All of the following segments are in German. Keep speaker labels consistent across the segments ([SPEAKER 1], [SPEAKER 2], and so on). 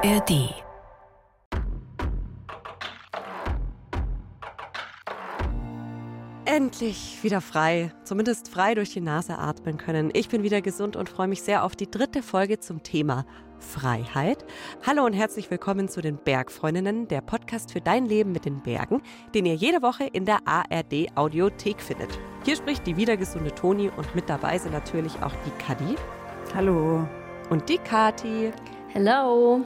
[SPEAKER 1] ARD.
[SPEAKER 2] Endlich wieder frei, zumindest frei durch die Nase atmen können. Ich bin wieder gesund und freue mich sehr auf die dritte Folge zum Thema Freiheit. Hallo und herzlich willkommen zu den Bergfreundinnen, der Podcast für dein Leben mit den Bergen, den ihr jede Woche in der ARD Audiothek findet. Hier spricht die wiedergesunde Toni und mit dabei sind natürlich auch die Kadi.
[SPEAKER 3] Hallo.
[SPEAKER 2] Und die Kati.
[SPEAKER 4] Hello.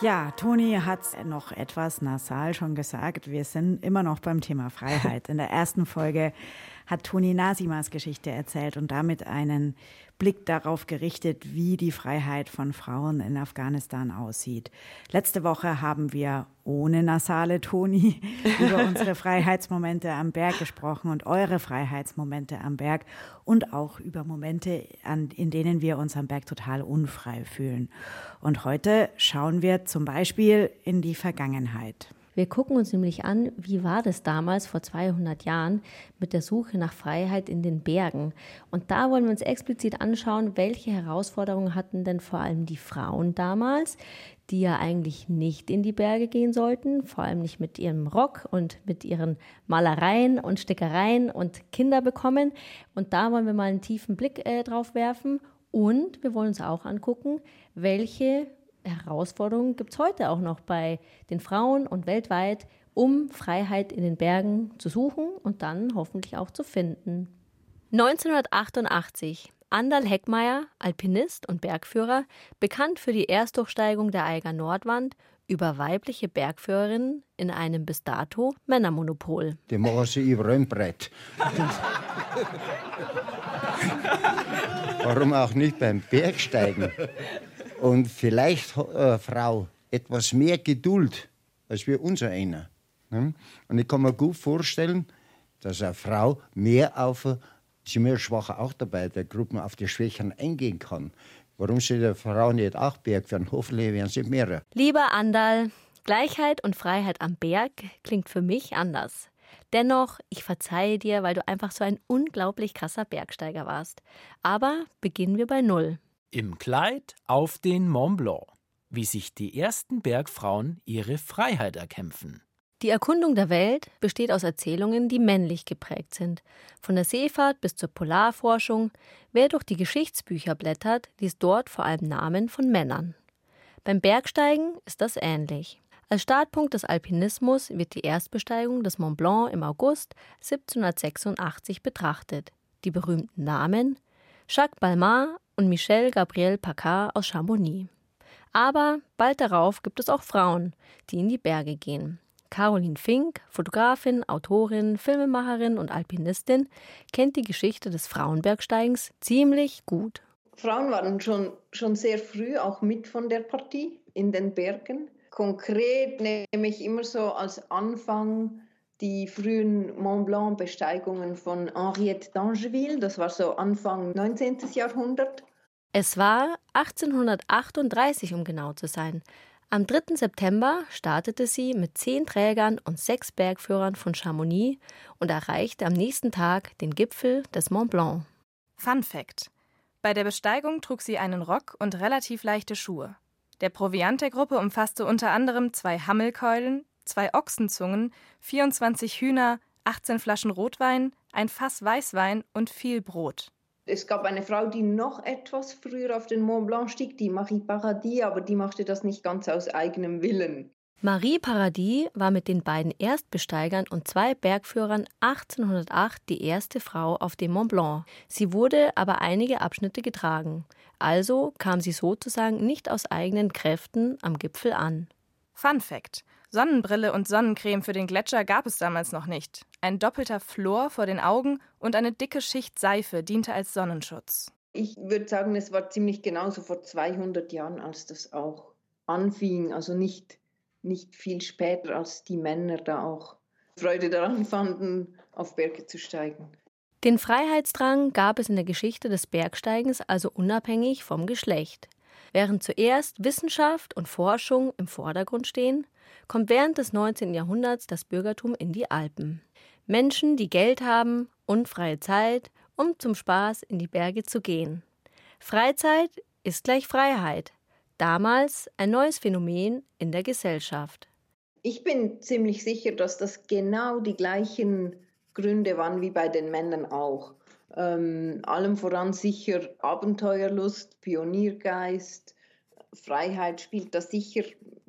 [SPEAKER 3] Ja, Toni hat noch etwas nasal schon gesagt. Wir sind immer noch beim Thema Freiheit. In der ersten Folge hat Toni Nasimas Geschichte erzählt und damit einen Blick darauf gerichtet, wie die Freiheit von Frauen in Afghanistan aussieht. Letzte Woche haben wir ohne nasale Toni über unsere Freiheitsmomente am Berg gesprochen und eure Freiheitsmomente am Berg und auch über Momente, in denen wir uns am Berg total unfrei fühlen. Und heute schauen wir zum Beispiel in die Vergangenheit.
[SPEAKER 4] Wir gucken uns nämlich an, wie war das damals vor 200 Jahren mit der Suche nach Freiheit in den Bergen. Und da wollen wir uns explizit anschauen, welche Herausforderungen hatten denn vor allem die Frauen damals, die ja eigentlich nicht in die Berge gehen sollten, vor allem nicht mit ihrem Rock und mit ihren Malereien und Stickereien und Kinder bekommen. Und da wollen wir mal einen tiefen Blick äh, drauf werfen. Und wir wollen uns auch angucken, welche Herausforderungen gibt es heute auch noch bei den Frauen und weltweit, um Freiheit in den Bergen zu suchen und dann hoffentlich auch zu finden. 1988. Andal Heckmeier, Alpinist und Bergführer, bekannt für die Erstdurchsteigung der Eiger Nordwand über weibliche Bergführerinnen in einem bis dato Männermonopol.
[SPEAKER 5] Die machen sie über ein Brett. Warum auch nicht beim Bergsteigen? Und vielleicht hat eine Frau etwas mehr Geduld als wir unser einer. Ne? Und ich kann mir gut vorstellen, dass eine Frau mehr auf, sie mehr Schwache auch dabei, der Gruppen auf die Schwächen eingehen kann. Warum sie der Frau nicht auch Berg werden? Hoffentlich werden sie mehrere.
[SPEAKER 4] Lieber Andal, Gleichheit und Freiheit am Berg klingt für mich anders. Dennoch, ich verzeihe dir, weil du einfach so ein unglaublich krasser Bergsteiger warst. Aber beginnen wir bei Null.
[SPEAKER 6] Im Kleid auf den Mont Blanc, wie sich die ersten Bergfrauen ihre Freiheit erkämpfen.
[SPEAKER 4] Die Erkundung der Welt besteht aus Erzählungen, die männlich geprägt sind. Von der Seefahrt bis zur Polarforschung. Wer durch die Geschichtsbücher blättert, liest dort vor allem Namen von Männern. Beim Bergsteigen ist das ähnlich. Als Startpunkt des Alpinismus wird die Erstbesteigung des Mont Blanc im August 1786 betrachtet. Die berühmten Namen Jacques Balmat und Michel Gabriel Paccard aus Chamonix. Aber bald darauf gibt es auch Frauen, die in die Berge gehen. Caroline Fink, Fotografin, Autorin, Filmemacherin und Alpinistin, kennt die Geschichte des Frauenbergsteigens ziemlich gut.
[SPEAKER 7] Frauen waren schon, schon sehr früh auch mit von der Partie in den Bergen. Konkret nehme ich immer so als Anfang die frühen Mont Blanc-Besteigungen von Henriette d'Angeville, das war so Anfang 19. Jahrhundert.
[SPEAKER 4] Es war 1838, um genau zu sein. Am 3. September startete sie mit zehn Trägern und sechs Bergführern von Chamonix und erreichte am nächsten Tag den Gipfel des Mont Blanc.
[SPEAKER 8] Fun Fact: Bei der Besteigung trug sie einen Rock und relativ leichte Schuhe. Der Proviant der Gruppe umfasste unter anderem zwei Hammelkeulen, zwei Ochsenzungen, 24 Hühner, 18 Flaschen Rotwein, ein Fass Weißwein und viel Brot.
[SPEAKER 7] Es gab eine Frau, die noch etwas früher auf den Mont Blanc stieg, die Marie Paradis, aber die machte das nicht ganz aus eigenem Willen.
[SPEAKER 4] Marie Paradis war mit den beiden Erstbesteigern und zwei Bergführern 1808 die erste Frau auf dem Mont Blanc. Sie wurde aber einige Abschnitte getragen. Also kam sie sozusagen nicht aus eigenen Kräften am Gipfel an.
[SPEAKER 8] Fun Fact: Sonnenbrille und Sonnencreme für den Gletscher gab es damals noch nicht. Ein doppelter Flor vor den Augen und eine dicke Schicht Seife diente als Sonnenschutz.
[SPEAKER 7] Ich würde sagen, es war ziemlich genauso vor 200 Jahren, als das auch anfing. Also nicht, nicht viel später, als die Männer da auch Freude daran fanden, auf Berge zu steigen.
[SPEAKER 4] Den Freiheitsdrang gab es in der Geschichte des Bergsteigens also unabhängig vom Geschlecht. Während zuerst Wissenschaft und Forschung im Vordergrund stehen, kommt während des 19. Jahrhunderts das Bürgertum in die Alpen. Menschen, die Geld haben und freie Zeit, um zum Spaß in die Berge zu gehen. Freizeit ist gleich Freiheit. Damals ein neues Phänomen in der Gesellschaft.
[SPEAKER 7] Ich bin ziemlich sicher, dass das genau die gleichen Gründe waren wie bei den Männern auch. Ähm, allem voran sicher Abenteuerlust, Pioniergeist, Freiheit spielt da sicher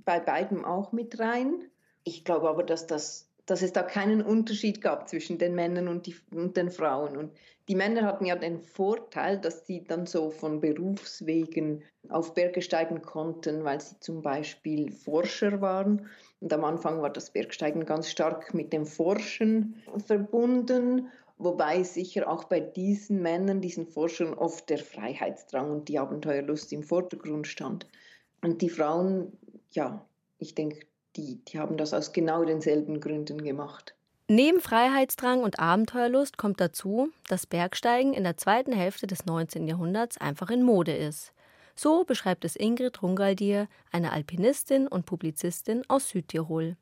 [SPEAKER 7] bei beiden auch mit rein. Ich glaube aber, dass, das, dass es da keinen Unterschied gab zwischen den Männern und, die, und den Frauen. Und die Männer hatten ja den Vorteil, dass sie dann so von Berufswegen auf Berge steigen konnten, weil sie zum Beispiel Forscher waren. Und am Anfang war das Bergsteigen ganz stark mit dem Forschen verbunden. Wobei sicher auch bei diesen Männern, diesen Forschern oft der Freiheitsdrang und die Abenteuerlust im Vordergrund stand. Und die Frauen, ja, ich denke, die, die haben das aus genau denselben Gründen gemacht.
[SPEAKER 4] Neben Freiheitsdrang und Abenteuerlust kommt dazu, dass Bergsteigen in der zweiten Hälfte des 19. Jahrhunderts einfach in Mode ist. So beschreibt es Ingrid Rungaldier, eine Alpinistin und Publizistin aus Südtirol.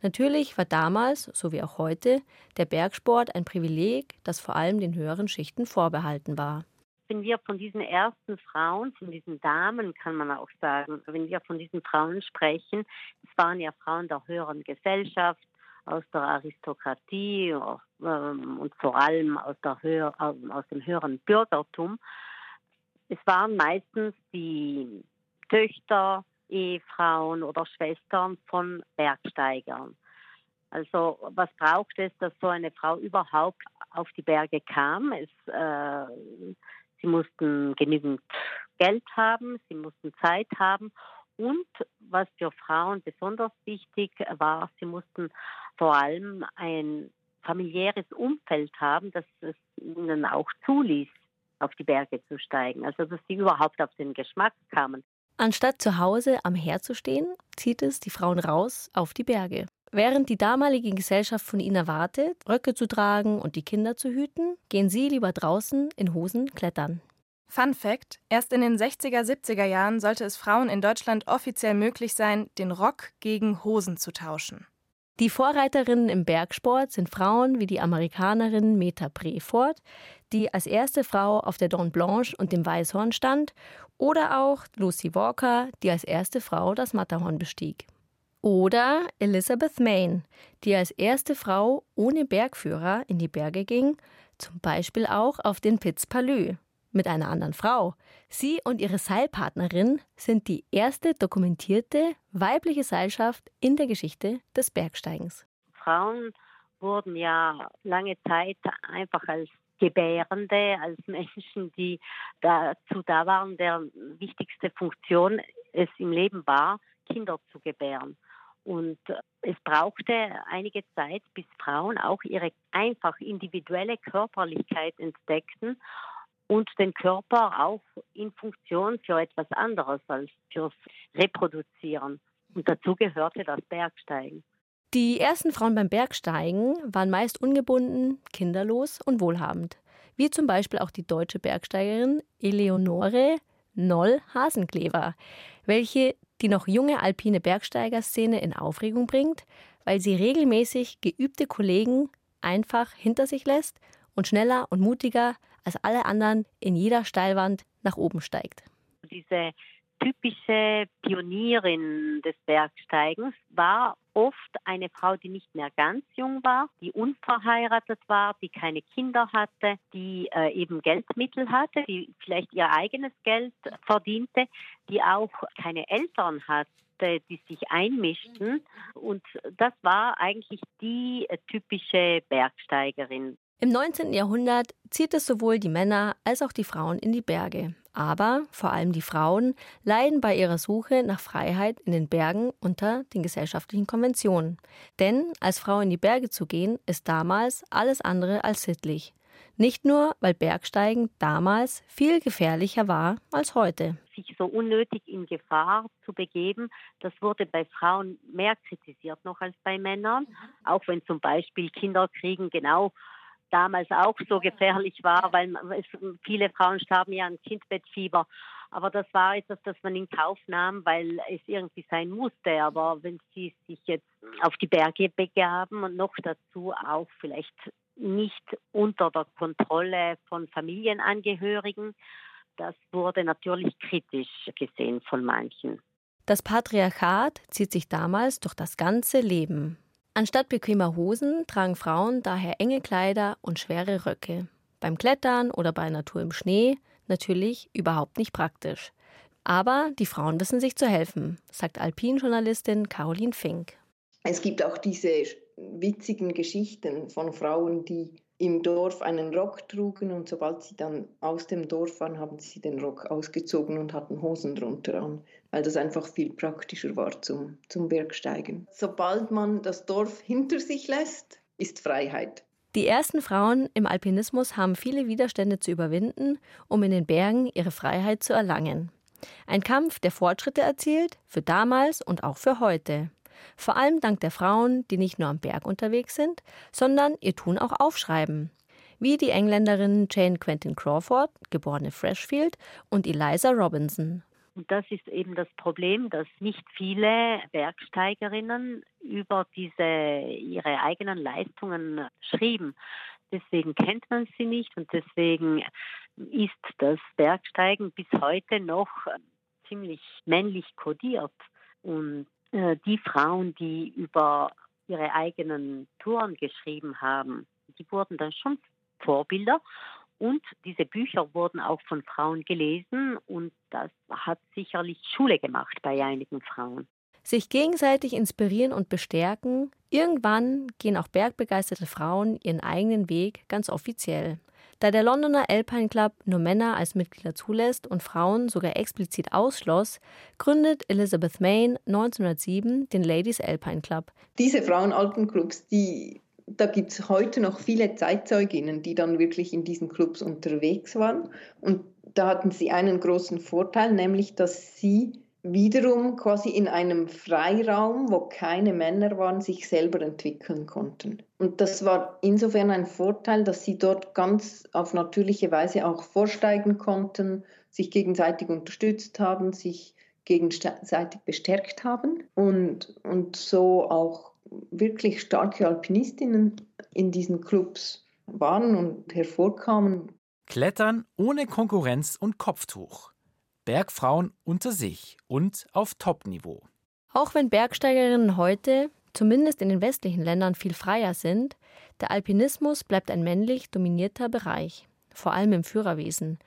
[SPEAKER 4] Natürlich war damals, so wie auch heute, der Bergsport ein Privileg, das vor allem den höheren Schichten vorbehalten war.
[SPEAKER 1] Wenn wir von diesen ersten Frauen, von diesen Damen kann man auch sagen, wenn wir von diesen Frauen sprechen, es waren ja Frauen der höheren Gesellschaft, aus der Aristokratie ähm, und vor allem aus, der höher, aus dem höheren Bürgertum. Es waren meistens die Töchter, Ehefrauen oder Schwestern von Bergsteigern. Also was braucht es, dass so eine Frau überhaupt auf die Berge kam? Es, äh, sie mussten genügend Geld haben, sie mussten Zeit haben und was für Frauen besonders wichtig war, sie mussten vor allem ein familiäres Umfeld haben, das es ihnen auch zuließ, auf die Berge zu steigen. Also dass sie überhaupt auf den Geschmack kamen.
[SPEAKER 4] Anstatt zu Hause am Herd zu stehen, zieht es die Frauen raus auf die Berge. Während die damalige Gesellschaft von ihnen erwartet, Röcke zu tragen und die Kinder zu hüten, gehen sie lieber draußen in Hosen klettern.
[SPEAKER 8] Fun Fact: Erst in den 60er, 70er Jahren sollte es Frauen in Deutschland offiziell möglich sein, den Rock gegen Hosen zu tauschen.
[SPEAKER 4] Die Vorreiterinnen im Bergsport sind Frauen wie die Amerikanerin Meta Prefort, die als erste Frau auf der Dawn Blanche und dem Weißhorn stand, oder auch Lucy Walker, die als erste Frau das Matterhorn bestieg. Oder Elizabeth Main, die als erste Frau ohne Bergführer in die Berge ging, zum Beispiel auch auf den Piz Palais mit einer anderen Frau. Sie und ihre Seilpartnerin sind die erste dokumentierte weibliche Seilschaft in der Geschichte des Bergsteigens.
[SPEAKER 1] Frauen wurden ja lange Zeit einfach als Gebärende, als Menschen, die dazu da waren, deren wichtigste Funktion es im Leben war, Kinder zu gebären. Und es brauchte einige Zeit, bis Frauen auch ihre einfach individuelle Körperlichkeit entdeckten und den Körper auch in Funktion für etwas anderes als fürs Reproduzieren. Und dazu gehörte das Bergsteigen.
[SPEAKER 4] Die ersten Frauen beim Bergsteigen waren meist ungebunden, kinderlos und wohlhabend, wie zum Beispiel auch die deutsche Bergsteigerin Eleonore Noll Hasenklever, welche die noch junge alpine Bergsteigerszene in Aufregung bringt, weil sie regelmäßig geübte Kollegen einfach hinter sich lässt und schneller und mutiger als alle anderen in jeder Steilwand nach oben steigt.
[SPEAKER 1] Diese typische Pionierin des Bergsteigens war oft eine Frau, die nicht mehr ganz jung war, die unverheiratet war, die keine Kinder hatte, die äh, eben Geldmittel hatte, die vielleicht ihr eigenes Geld verdiente, die auch keine Eltern hatte die sich einmischten. Und das war eigentlich die äh, typische Bergsteigerin.
[SPEAKER 4] Im 19. Jahrhundert zieht es sowohl die Männer als auch die Frauen in die Berge. Aber vor allem die Frauen leiden bei ihrer Suche nach Freiheit in den Bergen unter den gesellschaftlichen Konventionen. Denn als Frau in die Berge zu gehen, ist damals alles andere als sittlich. Nicht nur, weil Bergsteigen damals viel gefährlicher war als heute.
[SPEAKER 1] Sich so unnötig in Gefahr zu begeben, das wurde bei Frauen mehr kritisiert noch als bei Männern. Auch wenn zum Beispiel Kinderkriegen genau damals auch so gefährlich war, weil es, viele Frauen starben ja an Kindbettfieber. Aber das war etwas, das man in Kauf nahm, weil es irgendwie sein musste. Aber wenn sie sich jetzt auf die Berge begaben und noch dazu auch vielleicht nicht unter der Kontrolle von Familienangehörigen, das wurde natürlich kritisch gesehen von manchen.
[SPEAKER 4] Das Patriarchat zieht sich damals durch das ganze Leben. Anstatt bequemer Hosen tragen Frauen daher enge Kleider und schwere Röcke. Beim Klettern oder bei Natur im Schnee natürlich überhaupt nicht praktisch. Aber die Frauen wissen sich zu helfen, sagt Alpinjournalistin Caroline Fink.
[SPEAKER 7] Es gibt auch diese witzigen Geschichten von Frauen, die im Dorf einen Rock trugen und sobald sie dann aus dem Dorf waren, haben sie den Rock ausgezogen und hatten Hosen drunter an, weil das einfach viel praktischer war zum, zum Bergsteigen. Sobald man das Dorf hinter sich lässt, ist Freiheit.
[SPEAKER 4] Die ersten Frauen im Alpinismus haben viele Widerstände zu überwinden, um in den Bergen ihre Freiheit zu erlangen. Ein Kampf, der Fortschritte erzielt, für damals und auch für heute. Vor allem dank der Frauen, die nicht nur am Berg unterwegs sind, sondern ihr Tun auch aufschreiben. Wie die Engländerinnen Jane Quentin Crawford, geborene Freshfield, und Eliza Robinson.
[SPEAKER 1] Und das ist eben das Problem, dass nicht viele Bergsteigerinnen über diese ihre eigenen Leistungen schrieben. Deswegen kennt man sie nicht und deswegen ist das Bergsteigen bis heute noch ziemlich männlich kodiert. Und äh, die Frauen, die über ihre eigenen Touren geschrieben haben, die wurden dann schon Vorbilder. Und diese Bücher wurden auch von Frauen gelesen und das hat sicherlich Schule gemacht bei einigen Frauen.
[SPEAKER 4] Sich gegenseitig inspirieren und bestärken, irgendwann gehen auch bergbegeisterte Frauen ihren eigenen Weg ganz offiziell. Da der Londoner Alpine Club nur Männer als Mitglieder zulässt und Frauen sogar explizit ausschloss, gründet Elizabeth Main 1907 den Ladies Alpine Club.
[SPEAKER 7] Diese Frauenalpenclubs, die da gibt es heute noch viele Zeitzeuginnen, die dann wirklich in diesen Clubs unterwegs waren. Und da hatten sie einen großen Vorteil, nämlich dass sie wiederum quasi in einem Freiraum, wo keine Männer waren, sich selber entwickeln konnten. Und das war insofern ein Vorteil, dass sie dort ganz auf natürliche Weise auch vorsteigen konnten, sich gegenseitig unterstützt haben, sich gegenseitig bestärkt haben und, und so auch wirklich starke Alpinistinnen in diesen Clubs waren und hervorkamen.
[SPEAKER 6] Klettern ohne Konkurrenz und Kopftuch. Bergfrauen unter sich und auf Top-Niveau.
[SPEAKER 4] Auch wenn Bergsteigerinnen heute, zumindest in den westlichen Ländern, viel freier sind, der Alpinismus bleibt ein männlich dominierter Bereich, vor allem im Führerwesen.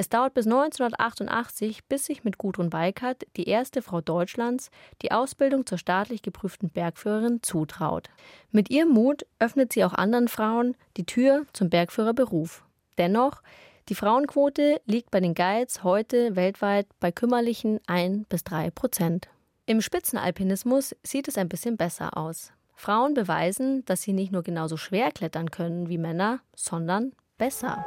[SPEAKER 4] Es dauert bis 1988, bis sich mit Gudrun Weikert die erste Frau Deutschlands die Ausbildung zur staatlich geprüften Bergführerin zutraut. Mit ihrem Mut öffnet sie auch anderen Frauen die Tür zum Bergführerberuf. Dennoch die Frauenquote liegt bei den Guides heute weltweit bei kümmerlichen 1 bis 3 Prozent. Im Spitzenalpinismus sieht es ein bisschen besser aus. Frauen beweisen, dass sie nicht nur genauso schwer klettern können wie Männer, sondern besser.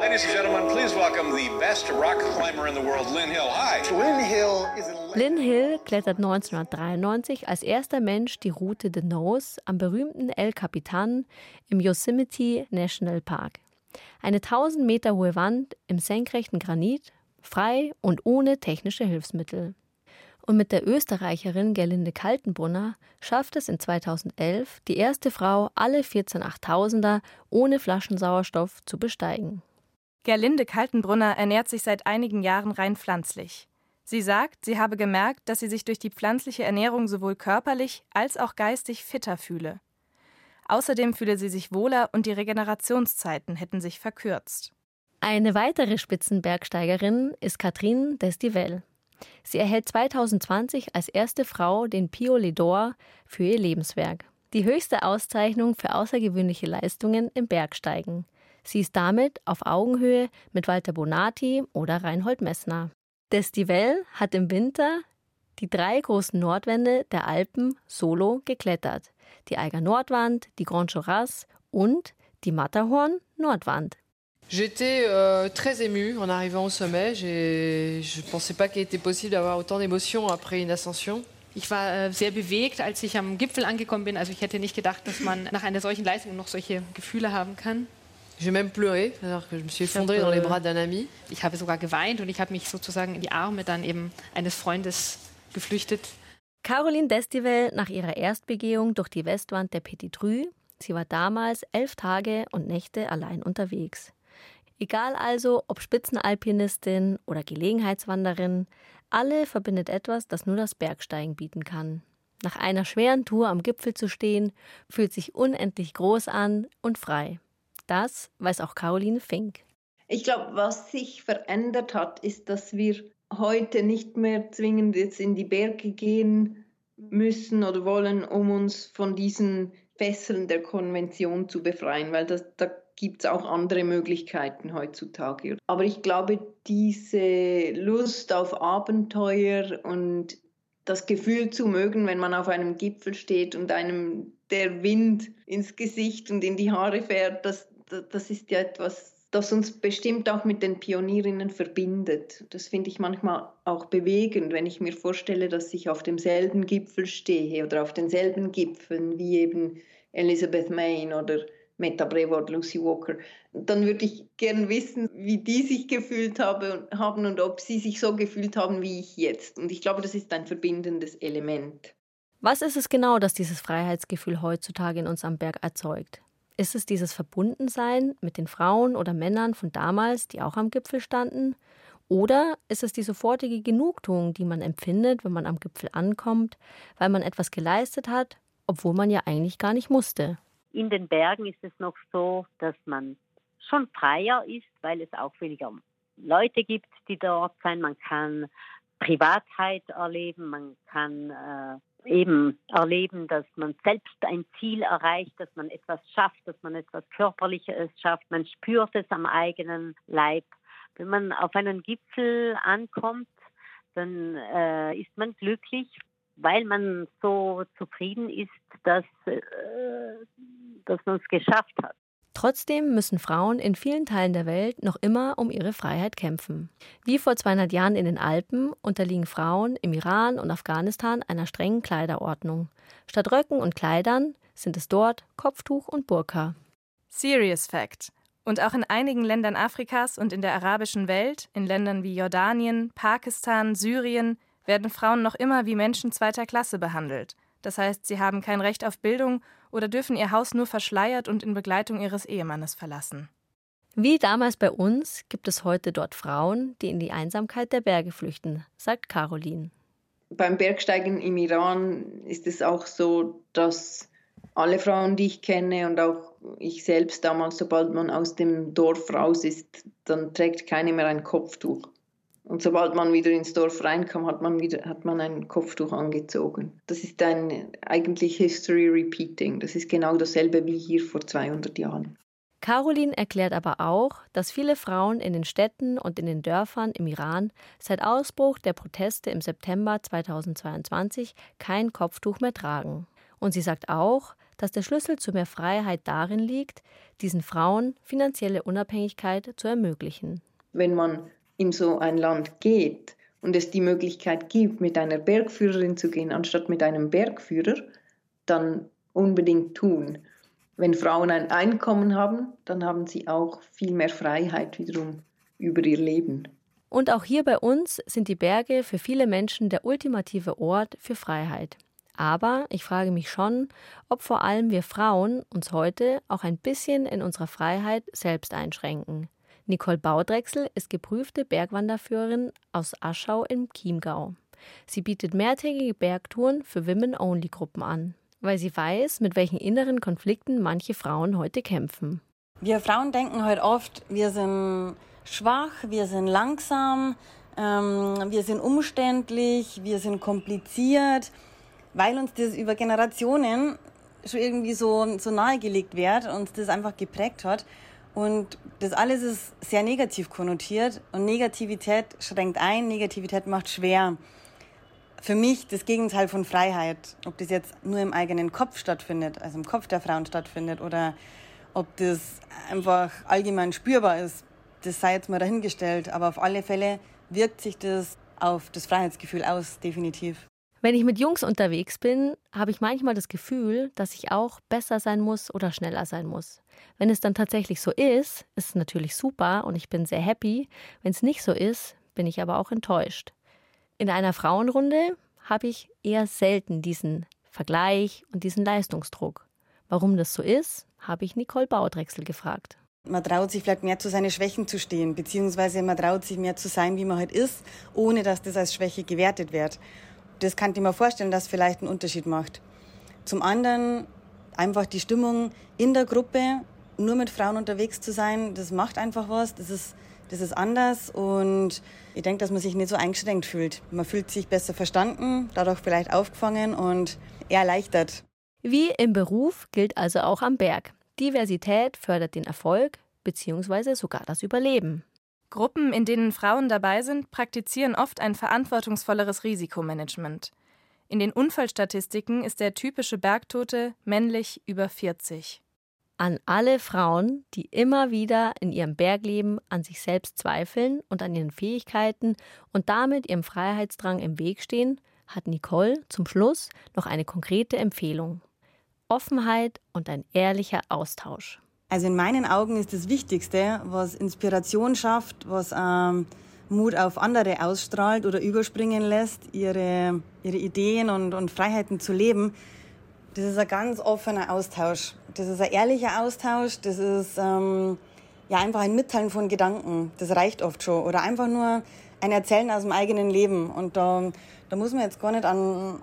[SPEAKER 4] Ladies and gentlemen, please welcome the best rock climber in the world, Lynn Hill. Hi. Lynn Hill is Lynn Hill klettert 1993 als erster Mensch die Route de Nose am berühmten El Capitan im Yosemite National Park. Eine 1000 Meter hohe Wand im senkrechten Granit, frei und ohne technische Hilfsmittel. Und mit der Österreicherin Gerlinde Kaltenbrunner schafft es in 2011 die erste Frau, alle 14 Achttausender ohne Flaschensauerstoff zu besteigen.
[SPEAKER 8] Gerlinde Kaltenbrunner ernährt sich seit einigen Jahren rein pflanzlich. Sie sagt, sie habe gemerkt, dass sie sich durch die pflanzliche Ernährung sowohl körperlich als auch geistig fitter fühle. Außerdem fühle sie sich wohler und die Regenerationszeiten hätten sich verkürzt.
[SPEAKER 4] Eine weitere Spitzenbergsteigerin ist Catherine Destivelle. Sie erhält 2020 als erste Frau den Piolet d'Or für ihr Lebenswerk. Die höchste Auszeichnung für außergewöhnliche Leistungen im Bergsteigen. Sie ist damit auf Augenhöhe mit Walter Bonati oder Reinhold Messner. Destivelle hat im Winter die drei großen Nordwände der Alpen solo geklettert die Eiger Nordwand, die Grand Joras und die Matterhorn Nordwand.
[SPEAKER 9] J'étais euh, très émue en arrivant au sommet. Je ne pensais pas qu'il était possible d'avoir autant d'émotions après une ascension.
[SPEAKER 10] Ich war äh, sehr bewegt, als ich am Gipfel angekommen bin. Also ich hätte nicht gedacht, dass man nach einer solchen Leistung noch solche Gefühle haben kann.
[SPEAKER 9] J'ai même pleuré, alors que je me suis effondrée dans les bras d'un ami.
[SPEAKER 10] Ich habe sogar geweint und ich habe mich sozusagen in die Arme dann eben eines Freundes geflüchtet.
[SPEAKER 4] Caroline Destivelle nach ihrer Erstbegehung durch die Westwand der Petit Rue. Sie war damals elf Tage und Nächte allein unterwegs. Egal also, ob Spitzenalpinistin oder Gelegenheitswanderin, alle verbindet etwas, das nur das Bergsteigen bieten kann. Nach einer schweren Tour am Gipfel zu stehen, fühlt sich unendlich groß an und frei. Das weiß auch Caroline Fink.
[SPEAKER 7] Ich glaube, was sich verändert hat, ist, dass wir heute nicht mehr zwingend jetzt in die Berge gehen müssen oder wollen, um uns von diesen Fesseln der Konvention zu befreien, weil das, da gibt es auch andere Möglichkeiten heutzutage. Aber ich glaube, diese Lust auf Abenteuer und das Gefühl zu mögen, wenn man auf einem Gipfel steht und einem der Wind ins Gesicht und in die Haare fährt, das, das ist ja etwas, das uns bestimmt auch mit den Pionierinnen verbindet. Das finde ich manchmal auch bewegend, wenn ich mir vorstelle, dass ich auf demselben Gipfel stehe oder auf denselben Gipfeln wie eben Elizabeth Main oder Meta Brevard, Lucy Walker, dann würde ich gern wissen, wie die sich gefühlt habe, haben und ob sie sich so gefühlt haben wie ich jetzt. Und ich glaube, das ist ein verbindendes Element.
[SPEAKER 4] Was ist es genau, das dieses Freiheitsgefühl heutzutage in uns am Berg erzeugt? Ist es dieses Verbundensein mit den Frauen oder Männern von damals, die auch am Gipfel standen? Oder ist es die sofortige Genugtuung, die man empfindet, wenn man am Gipfel ankommt, weil man etwas geleistet hat, obwohl man ja eigentlich gar nicht musste?
[SPEAKER 1] In den Bergen ist es noch so, dass man schon freier ist, weil es auch weniger Leute gibt, die dort sein. Man kann Privatheit erleben, man kann äh, eben erleben, dass man selbst ein Ziel erreicht, dass man etwas schafft, dass man etwas Körperliches schafft. Man spürt es am eigenen Leib. Wenn man auf einen Gipfel ankommt, dann äh, ist man glücklich, weil man so zufrieden ist, dass, äh, dass man es geschafft hat.
[SPEAKER 4] Trotzdem müssen Frauen in vielen Teilen der Welt noch immer um ihre Freiheit kämpfen. Wie vor 200 Jahren in den Alpen unterliegen Frauen im Iran und Afghanistan einer strengen Kleiderordnung. Statt Röcken und Kleidern sind es dort Kopftuch und Burka.
[SPEAKER 8] Serious Fact. Und auch in einigen Ländern Afrikas und in der arabischen Welt, in Ländern wie Jordanien, Pakistan, Syrien, werden Frauen noch immer wie Menschen zweiter Klasse behandelt. Das heißt, sie haben kein Recht auf Bildung oder dürfen ihr Haus nur verschleiert und in Begleitung ihres Ehemannes verlassen.
[SPEAKER 4] Wie damals bei uns gibt es heute dort Frauen, die in die Einsamkeit der Berge flüchten, sagt Caroline.
[SPEAKER 7] Beim Bergsteigen im Iran ist es auch so, dass alle Frauen, die ich kenne und auch ich selbst damals, sobald man aus dem Dorf raus ist, dann trägt keine mehr ein Kopftuch. Und sobald man wieder ins Dorf reinkam, hat man, wieder, hat man ein Kopftuch angezogen. Das ist ein eigentlich History Repeating. Das ist genau dasselbe wie hier vor 200 Jahren.
[SPEAKER 4] Caroline erklärt aber auch, dass viele Frauen in den Städten und in den Dörfern im Iran seit Ausbruch der Proteste im September 2022 kein Kopftuch mehr tragen. Und sie sagt auch, dass der Schlüssel zu mehr Freiheit darin liegt, diesen Frauen finanzielle Unabhängigkeit zu ermöglichen.
[SPEAKER 7] Wenn man in so ein Land geht und es die Möglichkeit gibt, mit einer Bergführerin zu gehen, anstatt mit einem Bergführer, dann unbedingt tun. Wenn Frauen ein Einkommen haben, dann haben sie auch viel mehr Freiheit wiederum über ihr Leben.
[SPEAKER 4] Und auch hier bei uns sind die Berge für viele Menschen der ultimative Ort für Freiheit. Aber ich frage mich schon, ob vor allem wir Frauen uns heute auch ein bisschen in unserer Freiheit selbst einschränken. Nicole Baudrechsel ist geprüfte Bergwanderführerin aus Aschau im Chiemgau. Sie bietet mehrtägige Bergtouren für Women-Only-Gruppen an, weil sie weiß, mit welchen inneren Konflikten manche Frauen heute kämpfen.
[SPEAKER 11] Wir Frauen denken heute oft, wir sind schwach, wir sind langsam, ähm, wir sind umständlich, wir sind kompliziert, weil uns das über Generationen schon irgendwie so, so nahegelegt wird und das einfach geprägt hat. Und das alles ist sehr negativ konnotiert und Negativität schränkt ein, Negativität macht schwer. Für mich das Gegenteil von Freiheit, ob das jetzt nur im eigenen Kopf stattfindet, also im Kopf der Frauen stattfindet oder ob das einfach allgemein spürbar ist, das sei jetzt mal dahingestellt. Aber auf alle Fälle wirkt sich das auf das Freiheitsgefühl aus, definitiv.
[SPEAKER 4] Wenn ich mit Jungs unterwegs bin, habe ich manchmal das Gefühl, dass ich auch besser sein muss oder schneller sein muss. Wenn es dann tatsächlich so ist, ist es natürlich super und ich bin sehr happy. Wenn es nicht so ist, bin ich aber auch enttäuscht. In einer Frauenrunde habe ich eher selten diesen Vergleich und diesen Leistungsdruck. Warum das so ist, habe ich Nicole Baudrechsel gefragt.
[SPEAKER 11] Man traut sich vielleicht mehr zu seinen Schwächen zu stehen, beziehungsweise man traut sich mehr zu sein, wie man halt ist, ohne dass das als Schwäche gewertet wird. Das kann ich mir vorstellen, dass vielleicht einen Unterschied macht. Zum anderen einfach die Stimmung in der Gruppe, nur mit Frauen unterwegs zu sein, das macht einfach was, das ist, das ist anders und ich denke, dass man sich nicht so eingeschränkt fühlt. Man fühlt sich besser verstanden, dadurch vielleicht aufgefangen und erleichtert.
[SPEAKER 4] Wie im Beruf gilt also auch am Berg. Diversität fördert den Erfolg bzw. sogar das Überleben.
[SPEAKER 8] Gruppen, in denen Frauen dabei sind, praktizieren oft ein verantwortungsvolleres Risikomanagement. In den Unfallstatistiken ist der typische Bergtote männlich über 40.
[SPEAKER 4] An alle Frauen, die immer wieder in ihrem Bergleben an sich selbst zweifeln und an ihren Fähigkeiten und damit ihrem Freiheitsdrang im Weg stehen, hat Nicole zum Schluss noch eine konkrete Empfehlung. Offenheit und ein ehrlicher Austausch.
[SPEAKER 11] Also in meinen Augen ist das Wichtigste, was Inspiration schafft, was ähm, Mut auf andere ausstrahlt oder überspringen lässt, ihre, ihre Ideen und, und Freiheiten zu leben, das ist ein ganz offener Austausch. Das ist ein ehrlicher Austausch, das ist ähm, ja einfach ein Mitteilen von Gedanken. Das reicht oft schon. Oder einfach nur ein Erzählen aus dem eigenen Leben. Und da, da muss man jetzt gar nicht an,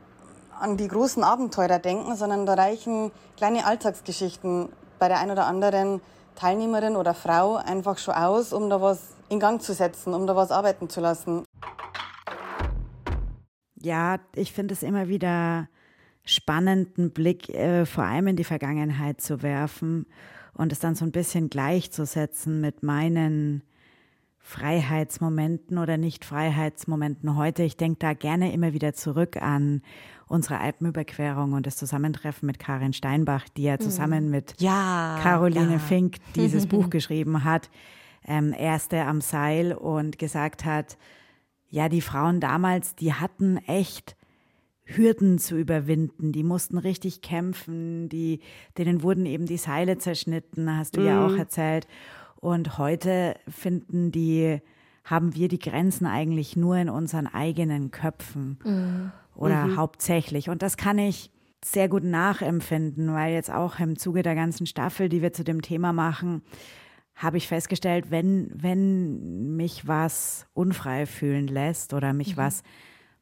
[SPEAKER 11] an die großen Abenteurer denken, sondern da reichen kleine Alltagsgeschichten bei der einen oder anderen Teilnehmerin oder Frau einfach schon aus, um da was in Gang zu setzen, um da was arbeiten zu lassen.
[SPEAKER 3] Ja, ich finde es immer wieder spannend, einen Blick äh, vor allem in die Vergangenheit zu werfen und es dann so ein bisschen gleichzusetzen mit meinen Freiheitsmomenten oder Nicht-Freiheitsmomenten heute. Ich denke da gerne immer wieder zurück an unsere Alpenüberquerung und das Zusammentreffen mit Karin Steinbach, die ja mhm. zusammen mit ja, Caroline ja. Fink dieses Buch geschrieben hat, ähm, Erste am Seil und gesagt hat, ja, die Frauen damals, die hatten echt Hürden zu überwinden. Die mussten richtig kämpfen, die, denen wurden eben die Seile zerschnitten, hast du mhm. ja auch erzählt. Und heute finden die, haben wir die Grenzen eigentlich nur in unseren eigenen Köpfen. Mhm oder mhm. hauptsächlich. Und das kann ich sehr gut nachempfinden, weil jetzt auch im Zuge der ganzen Staffel, die wir zu dem Thema machen, habe ich festgestellt, wenn, wenn mich was unfrei fühlen lässt oder mich mhm. was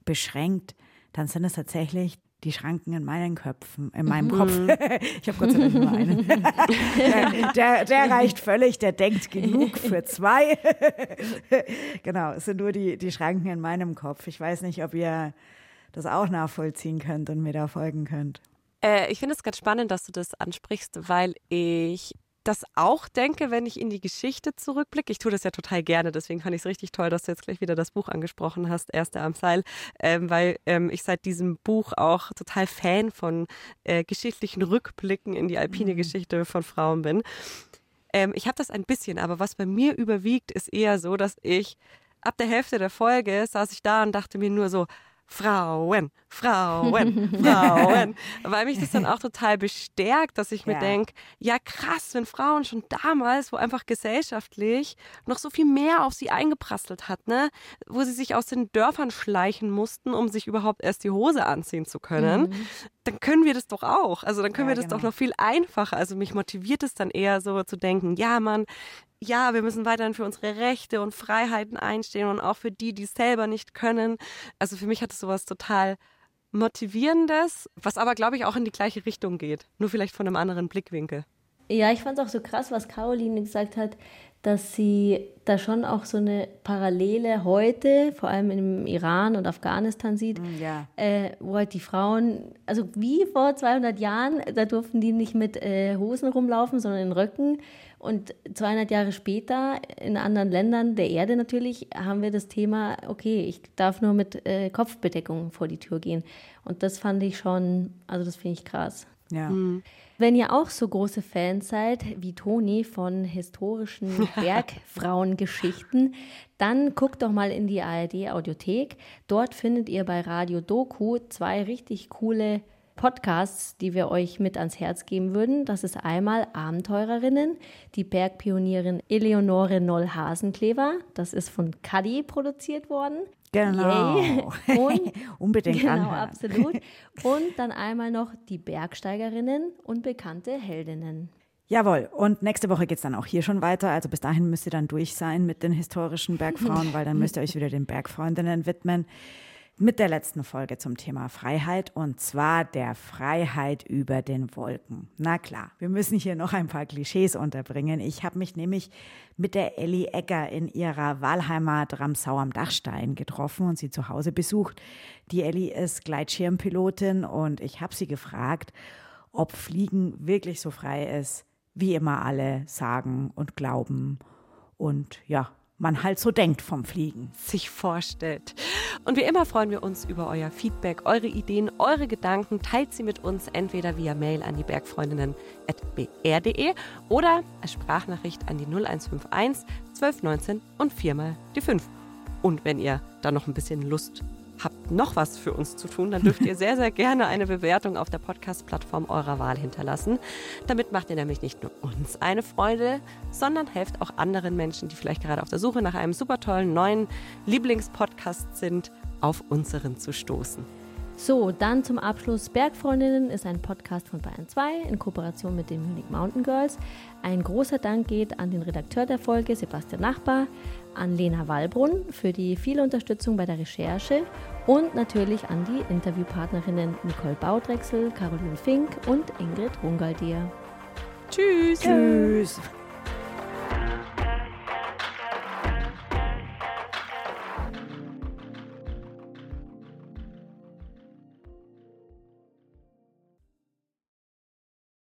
[SPEAKER 3] beschränkt, dann sind es tatsächlich die Schranken in meinen Köpfen, in meinem mhm. Kopf. ich habe Gott sei Dank nur einen. der, der, der, reicht völlig, der denkt genug für zwei. genau, es sind nur die, die Schranken in meinem Kopf. Ich weiß nicht, ob ihr das auch nachvollziehen könnt und mir da folgen könnt.
[SPEAKER 2] Äh, ich finde es ganz spannend, dass du das ansprichst, weil ich das auch denke, wenn ich in die Geschichte zurückblicke. Ich tue das ja total gerne, deswegen fand ich es richtig toll, dass du jetzt gleich wieder das Buch angesprochen hast, Erste am Seil, ähm, weil ähm, ich seit diesem Buch auch total Fan von äh, geschichtlichen Rückblicken in die alpine mhm. Geschichte von Frauen bin. Ähm, ich habe das ein bisschen, aber was bei mir überwiegt, ist eher so, dass ich ab der Hälfte der Folge saß ich da und dachte mir nur so, Frauen, Frauen, Frauen. Weil mich das dann auch total bestärkt, dass ich mir denke, ja krass, wenn Frauen schon damals, wo einfach gesellschaftlich noch so viel mehr auf sie eingeprasselt hat, ne, wo sie sich aus den Dörfern schleichen mussten, um sich überhaupt erst die Hose anziehen zu können, mhm. Dann können wir das doch auch. Also dann können ja, wir das genau. doch noch viel einfacher. Also mich motiviert es dann eher so zu denken, ja Mann, ja, wir müssen weiterhin für unsere Rechte und Freiheiten einstehen und auch für die, die es selber nicht können. Also für mich hat es sowas total Motivierendes, was aber, glaube ich, auch in die gleiche Richtung geht. Nur vielleicht von einem anderen Blickwinkel.
[SPEAKER 4] Ja, ich fand es auch so krass, was Caroline gesagt hat, dass sie da schon auch so eine Parallele heute, vor allem im Iran und Afghanistan sieht, mm, ja. äh, wo halt die Frauen, also wie vor 200 Jahren, da durften die nicht mit äh, Hosen rumlaufen, sondern in Röcken. Und 200 Jahre später, in anderen Ländern der Erde natürlich, haben wir das Thema, okay, ich darf nur mit äh, Kopfbedeckung vor die Tür gehen. Und das fand ich schon, also das finde ich krass.
[SPEAKER 3] Ja. Mhm.
[SPEAKER 4] Wenn ihr auch so große Fans seid wie Toni von historischen Bergfrauengeschichten, dann guckt doch mal in die ARD Audiothek. Dort findet ihr bei Radio Doku zwei richtig coole Podcasts, die wir euch mit ans Herz geben würden. Das ist einmal Abenteurerinnen, die Bergpionierin Eleonore Noll-Hasenklever. Das ist von Cuddy produziert worden.
[SPEAKER 3] Genau.
[SPEAKER 4] Und,
[SPEAKER 3] Unbedingt
[SPEAKER 4] Genau,
[SPEAKER 3] anhören.
[SPEAKER 4] absolut. Und dann einmal noch die Bergsteigerinnen und bekannte Heldinnen.
[SPEAKER 3] Jawohl, und nächste Woche geht es dann auch hier schon weiter. Also bis dahin müsst ihr dann durch sein mit den historischen Bergfrauen, weil dann müsst ihr euch wieder den Bergfreundinnen widmen mit der letzten Folge zum Thema Freiheit und zwar der Freiheit über den Wolken. Na klar, wir müssen hier noch ein paar Klischees unterbringen. Ich habe mich nämlich mit der Ellie Egger in ihrer Wahlheimat Ramsau am Dachstein getroffen und sie zu Hause besucht. Die Ellie ist Gleitschirmpilotin und ich habe sie gefragt, ob Fliegen wirklich so frei ist, wie immer alle sagen und glauben. Und ja, man halt so denkt vom Fliegen.
[SPEAKER 2] Sich vorstellt. Und wie immer freuen wir uns über euer Feedback, eure Ideen, eure Gedanken. Teilt sie mit uns entweder via Mail an die Bergfreundinnen.br.de oder als Sprachnachricht an die 0151 1219 und viermal die 5. Und wenn ihr da noch ein bisschen Lust habt noch was für uns zu tun, dann dürft ihr sehr, sehr gerne eine Bewertung auf der Podcast-Plattform eurer Wahl hinterlassen. Damit macht ihr nämlich nicht nur uns eine Freude, sondern helft auch anderen Menschen, die vielleicht gerade auf der Suche nach einem super tollen neuen Lieblingspodcast sind, auf unseren zu stoßen.
[SPEAKER 4] So, dann zum Abschluss. Bergfreundinnen ist ein Podcast von Bayern 2 in Kooperation mit den Munich Mountain Girls. Ein großer Dank geht an den Redakteur der Folge, Sebastian Nachbar, an Lena Wallbrunn für die viele Unterstützung bei der Recherche und natürlich an die Interviewpartnerinnen Nicole Baudrechsel, Caroline Fink und Ingrid Rungaldier.
[SPEAKER 2] Tschüss.
[SPEAKER 3] Tschüss.